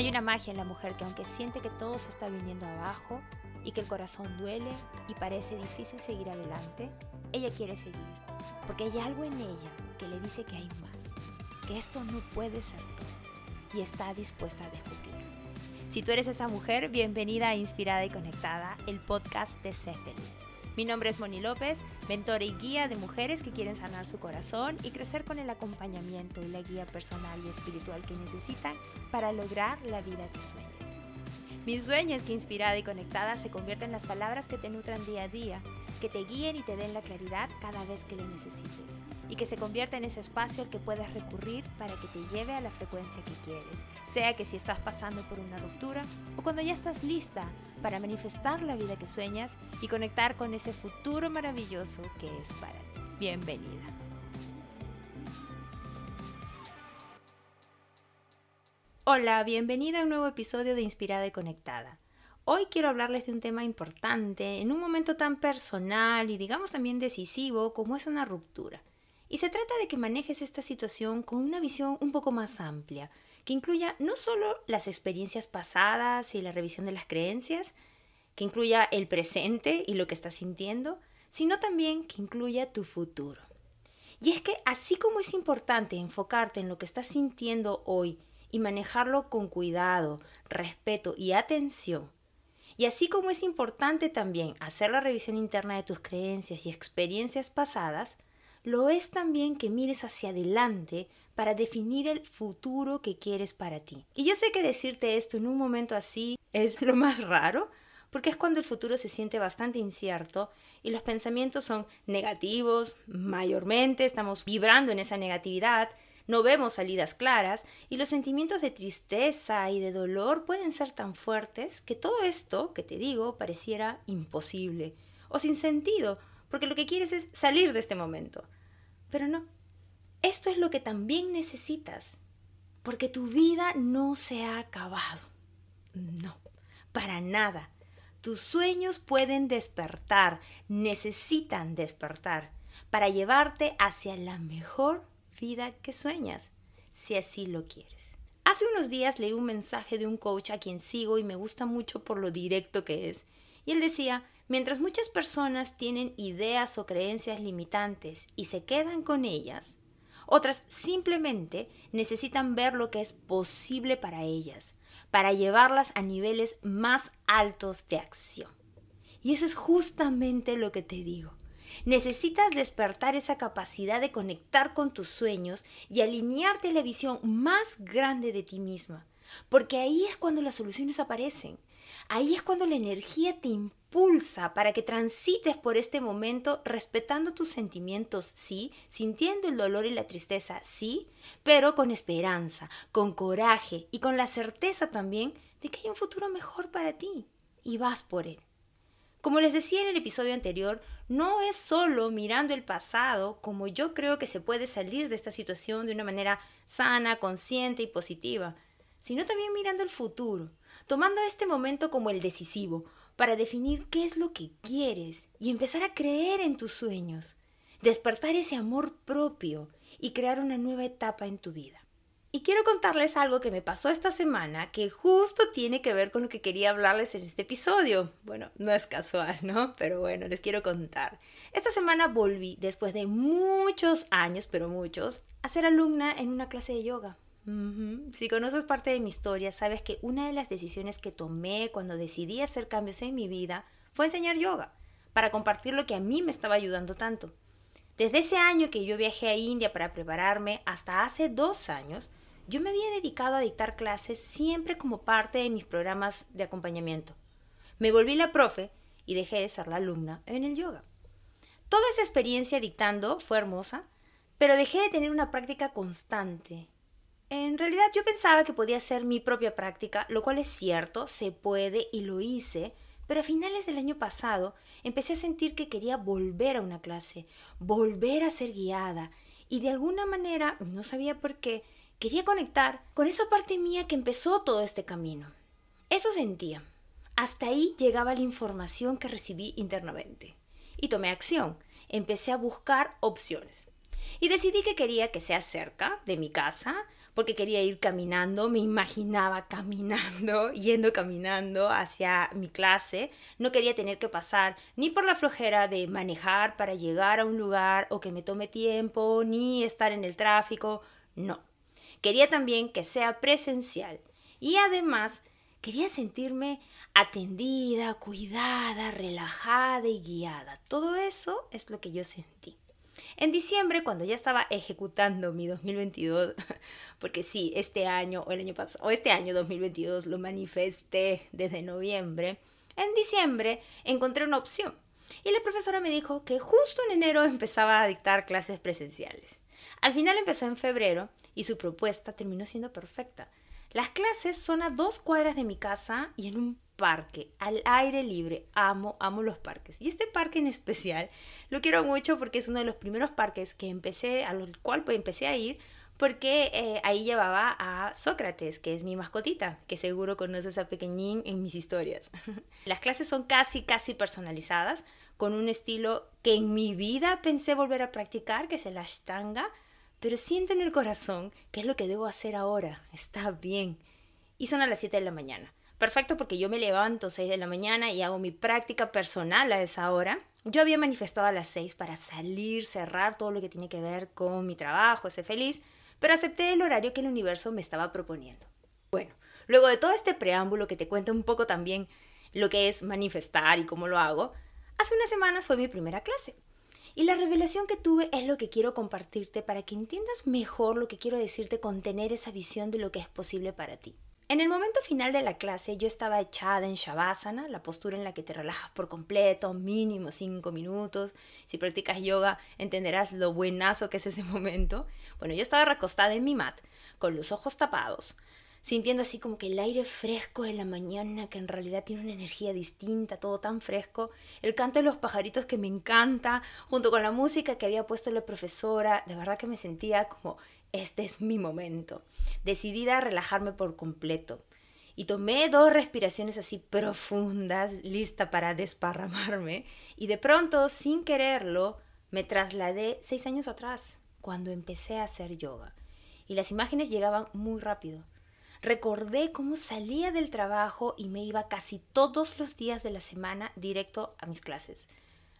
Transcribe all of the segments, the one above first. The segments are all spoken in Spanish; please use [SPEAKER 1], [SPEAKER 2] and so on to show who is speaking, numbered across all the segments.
[SPEAKER 1] Hay una magia en la mujer que aunque siente que todo se está viniendo abajo y que el corazón duele y parece difícil seguir adelante, ella quiere seguir, porque hay algo en ella que le dice que hay más, que esto no puede ser todo y está dispuesta a descubrirlo. Si tú eres esa mujer, bienvenida a Inspirada y Conectada, el podcast de Sé Feliz. Mi nombre es Moni López, mentora y guía de mujeres que quieren sanar su corazón y crecer con el acompañamiento y la guía personal y espiritual que necesitan para lograr la vida que sueñan. Mi sueño es que inspirada y conectada se convierta en las palabras que te nutran día a día, que te guíen y te den la claridad cada vez que lo necesites y que se convierta en ese espacio al que puedas recurrir para que te lleve a la frecuencia que quieres, sea que si estás pasando por una ruptura o cuando ya estás lista para manifestar la vida que sueñas y conectar con ese futuro maravilloso que es para ti. Bienvenida. Hola, bienvenida a un nuevo episodio de Inspirada y Conectada. Hoy quiero hablarles de un tema importante en un momento tan personal y digamos también decisivo como es una ruptura. Y se trata de que manejes esta situación con una visión un poco más amplia, que incluya no solo las experiencias pasadas y la revisión de las creencias, que incluya el presente y lo que estás sintiendo, sino también que incluya tu futuro. Y es que así como es importante enfocarte en lo que estás sintiendo hoy y manejarlo con cuidado, respeto y atención, y así como es importante también hacer la revisión interna de tus creencias y experiencias pasadas, lo es también que mires hacia adelante para definir el futuro que quieres para ti. Y yo sé que decirte esto en un momento así es lo más raro, porque es cuando el futuro se siente bastante incierto y los pensamientos son negativos, mayormente estamos vibrando en esa negatividad, no vemos salidas claras y los sentimientos de tristeza y de dolor pueden ser tan fuertes que todo esto que te digo pareciera imposible o sin sentido porque lo que quieres es salir de este momento. Pero no, esto es lo que también necesitas, porque tu vida no se ha acabado. No, para nada. Tus sueños pueden despertar, necesitan despertar, para llevarte hacia la mejor vida que sueñas, si así lo quieres. Hace unos días leí un mensaje de un coach a quien sigo y me gusta mucho por lo directo que es. Y él decía, Mientras muchas personas tienen ideas o creencias limitantes y se quedan con ellas, otras simplemente necesitan ver lo que es posible para ellas, para llevarlas a niveles más altos de acción. Y eso es justamente lo que te digo. Necesitas despertar esa capacidad de conectar con tus sueños y alinearte a la visión más grande de ti misma, porque ahí es cuando las soluciones aparecen. Ahí es cuando la energía te impulsa para que transites por este momento respetando tus sentimientos, sí, sintiendo el dolor y la tristeza, sí, pero con esperanza, con coraje y con la certeza también de que hay un futuro mejor para ti y vas por él. Como les decía en el episodio anterior, no es solo mirando el pasado como yo creo que se puede salir de esta situación de una manera sana, consciente y positiva, sino también mirando el futuro, tomando este momento como el decisivo, para definir qué es lo que quieres y empezar a creer en tus sueños, despertar ese amor propio y crear una nueva etapa en tu vida. Y quiero contarles algo que me pasó esta semana que justo tiene que ver con lo que quería hablarles en este episodio. Bueno, no es casual, ¿no? Pero bueno, les quiero contar. Esta semana volví, después de muchos años, pero muchos, a ser alumna en una clase de yoga. Si conoces parte de mi historia, sabes que una de las decisiones que tomé cuando decidí hacer cambios en mi vida fue enseñar yoga, para compartir lo que a mí me estaba ayudando tanto. Desde ese año que yo viajé a India para prepararme hasta hace dos años, yo me había dedicado a dictar clases siempre como parte de mis programas de acompañamiento. Me volví la profe y dejé de ser la alumna en el yoga. Toda esa experiencia dictando fue hermosa, pero dejé de tener una práctica constante en realidad yo pensaba que podía ser mi propia práctica, lo cual es cierto, se puede y lo hice, pero a finales del año pasado empecé a sentir que quería volver a una clase, volver a ser guiada, y de alguna manera, no sabía por qué, quería conectar con esa parte mía que empezó todo este camino. Eso sentía. Hasta ahí llegaba la información que recibí internamente. Y tomé acción. Empecé a buscar opciones. Y decidí que quería que sea cerca de mi casa, porque quería ir caminando, me imaginaba caminando, yendo caminando hacia mi clase. No quería tener que pasar ni por la flojera de manejar para llegar a un lugar o que me tome tiempo, ni estar en el tráfico. No. Quería también que sea presencial. Y además quería sentirme atendida, cuidada, relajada y guiada. Todo eso es lo que yo sentí. En diciembre, cuando ya estaba ejecutando mi 2022, porque sí, este año o el año pasado, o este año 2022 lo manifesté desde noviembre, en diciembre encontré una opción. Y la profesora me dijo que justo en enero empezaba a dictar clases presenciales. Al final empezó en febrero y su propuesta terminó siendo perfecta. Las clases son a dos cuadras de mi casa y en un parque, al aire libre. Amo, amo los parques. Y este parque en especial lo quiero mucho porque es uno de los primeros parques que empecé, a los cual pues, empecé a ir porque eh, ahí llevaba a Sócrates, que es mi mascotita, que seguro conoces a Pequeñín en mis historias. Las clases son casi, casi personalizadas, con un estilo que en mi vida pensé volver a practicar, que es el ashtanga, pero siento en el corazón que es lo que debo hacer ahora. Está bien. Y son a las 7 de la mañana. Perfecto porque yo me levanto a 6 de la mañana y hago mi práctica personal a esa hora. Yo había manifestado a las 6 para salir, cerrar todo lo que tiene que ver con mi trabajo, ser feliz, pero acepté el horario que el universo me estaba proponiendo. Bueno, luego de todo este preámbulo que te cuento un poco también lo que es manifestar y cómo lo hago, hace unas semanas fue mi primera clase. Y la revelación que tuve es lo que quiero compartirte para que entiendas mejor lo que quiero decirte con tener esa visión de lo que es posible para ti. En el momento final de la clase yo estaba echada en Shavasana, la postura en la que te relajas por completo, mínimo 5 minutos. Si practicas yoga entenderás lo buenazo que es ese momento. Bueno, yo estaba recostada en mi mat, con los ojos tapados, sintiendo así como que el aire fresco de la mañana, que en realidad tiene una energía distinta, todo tan fresco, el canto de los pajaritos que me encanta, junto con la música que había puesto la profesora, de verdad que me sentía como, este es mi momento, decidida a relajarme por completo. Y tomé dos respiraciones así profundas, lista para desparramarme, y de pronto, sin quererlo, me trasladé seis años atrás, cuando empecé a hacer yoga. Y las imágenes llegaban muy rápido Recordé cómo salía del trabajo y me iba casi todos los días de la semana directo a mis clases.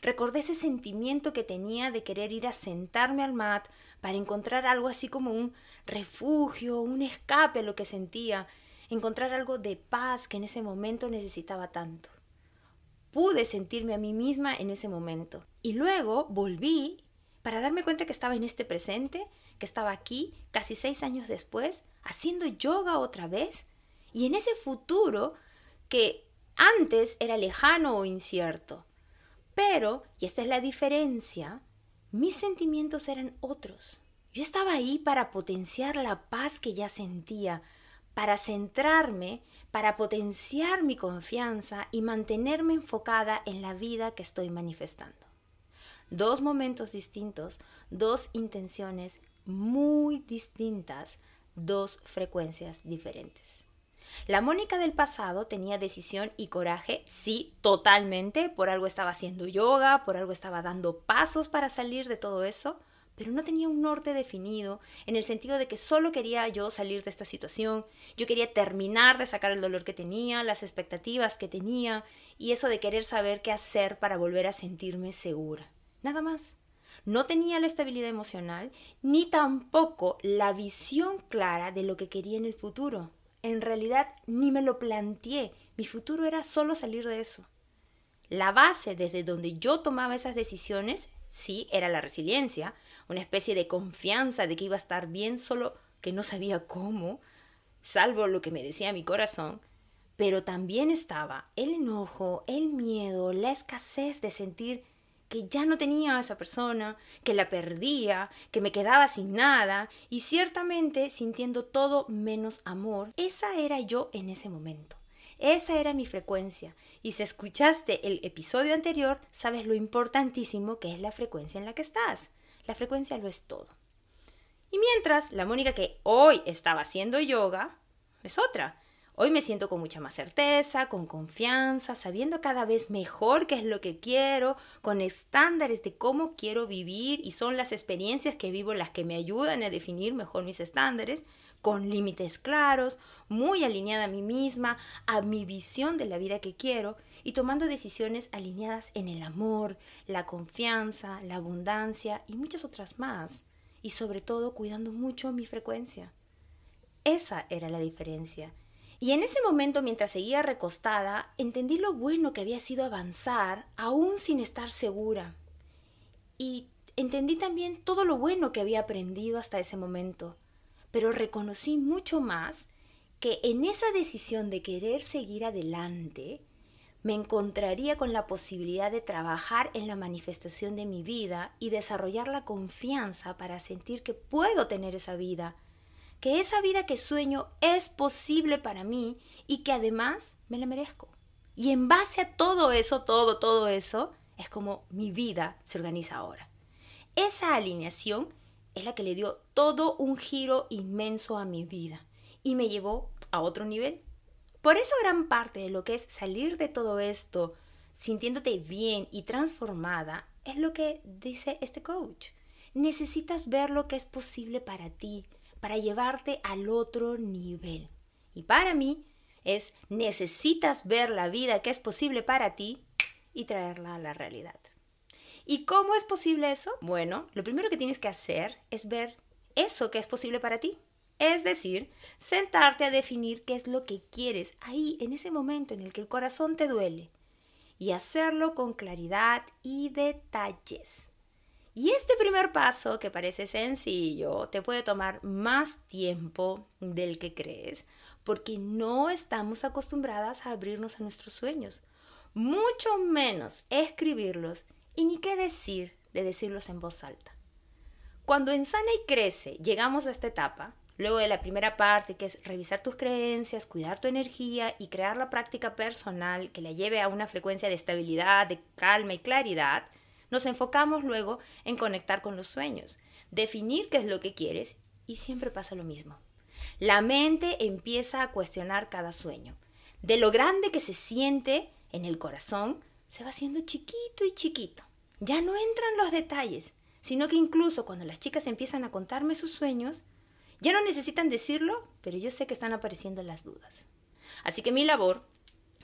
[SPEAKER 1] Recordé ese sentimiento que tenía de querer ir a sentarme al mat para encontrar algo así como un refugio, un escape a lo que sentía, encontrar algo de paz que en ese momento necesitaba tanto. Pude sentirme a mí misma en ese momento. Y luego volví para darme cuenta que estaba en este presente, que estaba aquí, casi seis años después, haciendo yoga otra vez y en ese futuro que antes era lejano o incierto. Pero, y esta es la diferencia, mis sentimientos eran otros. Yo estaba ahí para potenciar la paz que ya sentía, para centrarme, para potenciar mi confianza y mantenerme enfocada en la vida que estoy manifestando. Dos momentos distintos, dos intenciones muy distintas, dos frecuencias diferentes. La Mónica del pasado tenía decisión y coraje, sí, totalmente, por algo estaba haciendo yoga, por algo estaba dando pasos para salir de todo eso, pero no tenía un norte definido, en el sentido de que solo quería yo salir de esta situación, yo quería terminar de sacar el dolor que tenía, las expectativas que tenía, y eso de querer saber qué hacer para volver a sentirme segura. Nada más no tenía la estabilidad emocional ni tampoco la visión clara de lo que quería en el futuro. En realidad ni me lo planteé, mi futuro era solo salir de eso. La base desde donde yo tomaba esas decisiones, sí, era la resiliencia, una especie de confianza de que iba a estar bien, solo que no sabía cómo, salvo lo que me decía mi corazón, pero también estaba el enojo, el miedo, la escasez de sentir que ya no tenía a esa persona, que la perdía, que me quedaba sin nada y ciertamente sintiendo todo menos amor. Esa era yo en ese momento. Esa era mi frecuencia. Y si escuchaste el episodio anterior, sabes lo importantísimo que es la frecuencia en la que estás. La frecuencia lo es todo. Y mientras, la Mónica que hoy estaba haciendo yoga es otra. Hoy me siento con mucha más certeza, con confianza, sabiendo cada vez mejor qué es lo que quiero, con estándares de cómo quiero vivir y son las experiencias que vivo las que me ayudan a definir mejor mis estándares, con límites claros, muy alineada a mí misma, a mi visión de la vida que quiero y tomando decisiones alineadas en el amor, la confianza, la abundancia y muchas otras más. Y sobre todo cuidando mucho mi frecuencia. Esa era la diferencia. Y en ese momento, mientras seguía recostada, entendí lo bueno que había sido avanzar aún sin estar segura. Y entendí también todo lo bueno que había aprendido hasta ese momento. Pero reconocí mucho más que en esa decisión de querer seguir adelante, me encontraría con la posibilidad de trabajar en la manifestación de mi vida y desarrollar la confianza para sentir que puedo tener esa vida que esa vida que sueño es posible para mí y que además me la merezco. Y en base a todo eso, todo, todo eso, es como mi vida se organiza ahora. Esa alineación es la que le dio todo un giro inmenso a mi vida y me llevó a otro nivel. Por eso gran parte de lo que es salir de todo esto sintiéndote bien y transformada es lo que dice este coach. Necesitas ver lo que es posible para ti, para llevarte al otro nivel. Y para mí es necesitas ver la vida que es posible para ti y traerla a la realidad. ¿Y cómo es posible eso? Bueno, lo primero que tienes que hacer es ver eso que es posible para ti. Es decir, sentarte a definir qué es lo que quieres ahí, en ese momento en el que el corazón te duele. Y hacerlo con claridad y detalles. Y este primer paso, que parece sencillo, te puede tomar más tiempo del que crees, porque no estamos acostumbradas a abrirnos a nuestros sueños, mucho menos escribirlos y ni qué decir de decirlos en voz alta. Cuando en Sana y Crece llegamos a esta etapa, luego de la primera parte, que es revisar tus creencias, cuidar tu energía y crear la práctica personal que la lleve a una frecuencia de estabilidad, de calma y claridad, nos enfocamos luego en conectar con los sueños, definir qué es lo que quieres y siempre pasa lo mismo. La mente empieza a cuestionar cada sueño. De lo grande que se siente en el corazón, se va haciendo chiquito y chiquito. Ya no entran los detalles, sino que incluso cuando las chicas empiezan a contarme sus sueños, ya no necesitan decirlo, pero yo sé que están apareciendo las dudas. Así que mi labor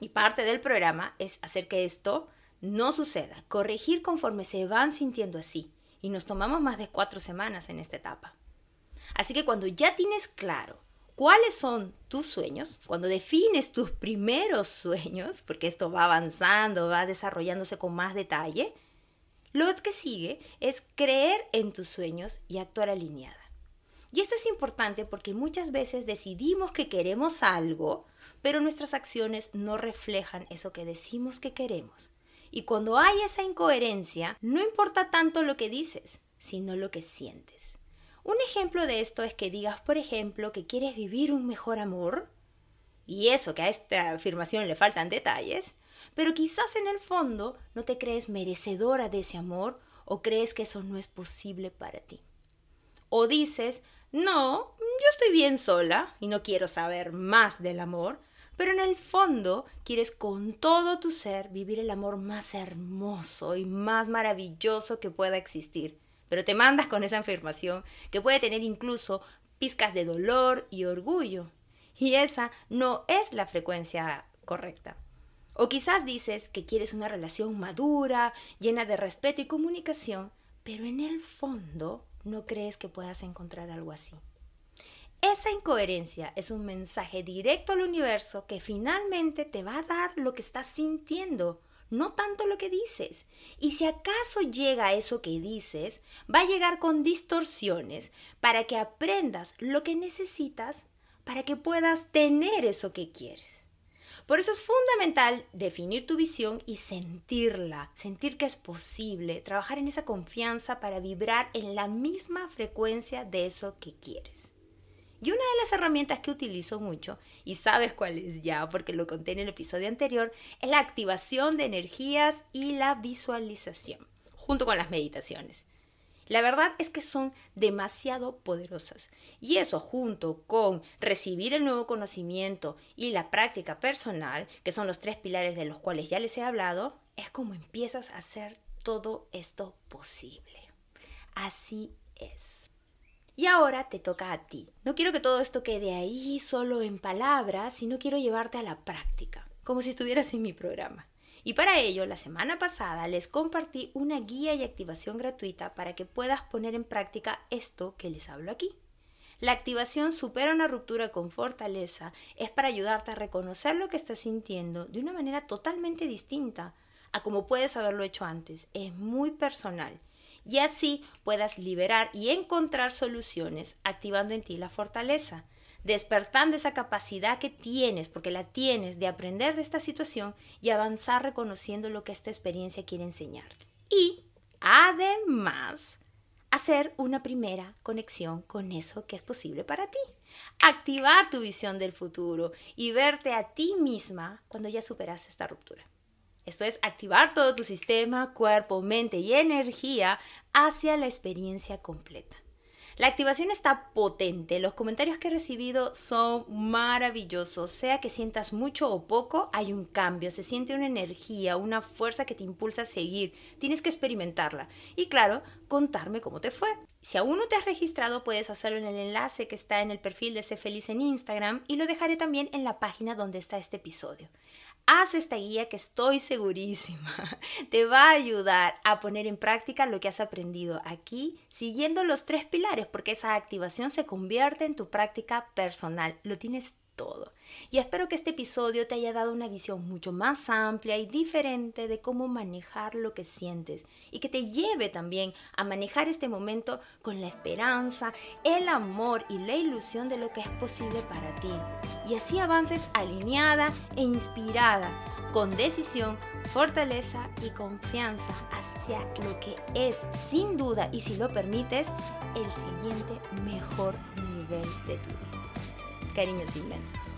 [SPEAKER 1] y parte del programa es hacer que esto no suceda, corregir conforme se van sintiendo así. Y nos tomamos más de cuatro semanas en esta etapa. Así que cuando ya tienes claro cuáles son tus sueños, cuando defines tus primeros sueños, porque esto va avanzando, va desarrollándose con más detalle, lo que sigue es creer en tus sueños y actuar alineada. Y esto es importante porque muchas veces decidimos que queremos algo, pero nuestras acciones no reflejan eso que decimos que queremos. Y cuando hay esa incoherencia, no importa tanto lo que dices, sino lo que sientes. Un ejemplo de esto es que digas, por ejemplo, que quieres vivir un mejor amor, y eso que a esta afirmación le faltan detalles, pero quizás en el fondo no te crees merecedora de ese amor o crees que eso no es posible para ti. O dices, no, yo estoy bien sola y no quiero saber más del amor, pero en el fondo quieres con todo tu ser vivir el amor más hermoso y más maravilloso que pueda existir. Pero te mandas con esa afirmación que puede tener incluso pizcas de dolor y orgullo. Y esa no es la frecuencia correcta. O quizás dices que quieres una relación madura, llena de respeto y comunicación, pero en el fondo no crees que puedas encontrar algo así. Esa incoherencia es un mensaje directo al universo que finalmente te va a dar lo que estás sintiendo, no tanto lo que dices. Y si acaso llega eso que dices, va a llegar con distorsiones para que aprendas lo que necesitas para que puedas tener eso que quieres. Por eso es fundamental definir tu visión y sentirla, sentir que es posible, trabajar en esa confianza para vibrar en la misma frecuencia de eso que quieres. Y una de las herramientas que utilizo mucho, y sabes cuál es ya porque lo conté en el episodio anterior, es la activación de energías y la visualización, junto con las meditaciones. La verdad es que son demasiado poderosas. Y eso junto con recibir el nuevo conocimiento y la práctica personal, que son los tres pilares de los cuales ya les he hablado, es como empiezas a hacer todo esto posible. Así es. Y ahora te toca a ti. No quiero que todo esto quede ahí solo en palabras, sino quiero llevarte a la práctica, como si estuvieras en mi programa. Y para ello, la semana pasada les compartí una guía y activación gratuita para que puedas poner en práctica esto que les hablo aquí. La activación supera una ruptura con fortaleza es para ayudarte a reconocer lo que estás sintiendo de una manera totalmente distinta a como puedes haberlo hecho antes. Es muy personal y así puedas liberar y encontrar soluciones activando en ti la fortaleza, despertando esa capacidad que tienes, porque la tienes, de aprender de esta situación y avanzar reconociendo lo que esta experiencia quiere enseñarte. Y además, hacer una primera conexión con eso que es posible para ti. Activar tu visión del futuro y verte a ti misma cuando ya superas esta ruptura. Esto es activar todo tu sistema, cuerpo, mente y energía hacia la experiencia completa. La activación está potente, los comentarios que he recibido son maravillosos, sea que sientas mucho o poco, hay un cambio, se siente una energía, una fuerza que te impulsa a seguir, tienes que experimentarla y claro, contarme cómo te fue. Si aún no te has registrado, puedes hacerlo en el enlace que está en el perfil de Sé Feliz en Instagram y lo dejaré también en la página donde está este episodio. Haz esta guía que estoy segurísima te va a ayudar a poner en práctica lo que has aprendido aquí, siguiendo los tres pilares, porque esa activación se convierte en tu práctica personal. Lo tienes todo. Y espero que este episodio te haya dado una visión mucho más amplia y diferente de cómo manejar lo que sientes y que te lleve también a manejar este momento con la esperanza, el amor y la ilusión de lo que es posible para ti. Y así avances alineada e inspirada, con decisión, fortaleza y confianza hacia lo que es, sin duda y si lo permites, el siguiente mejor nivel de tu vida. Cariños inmensos.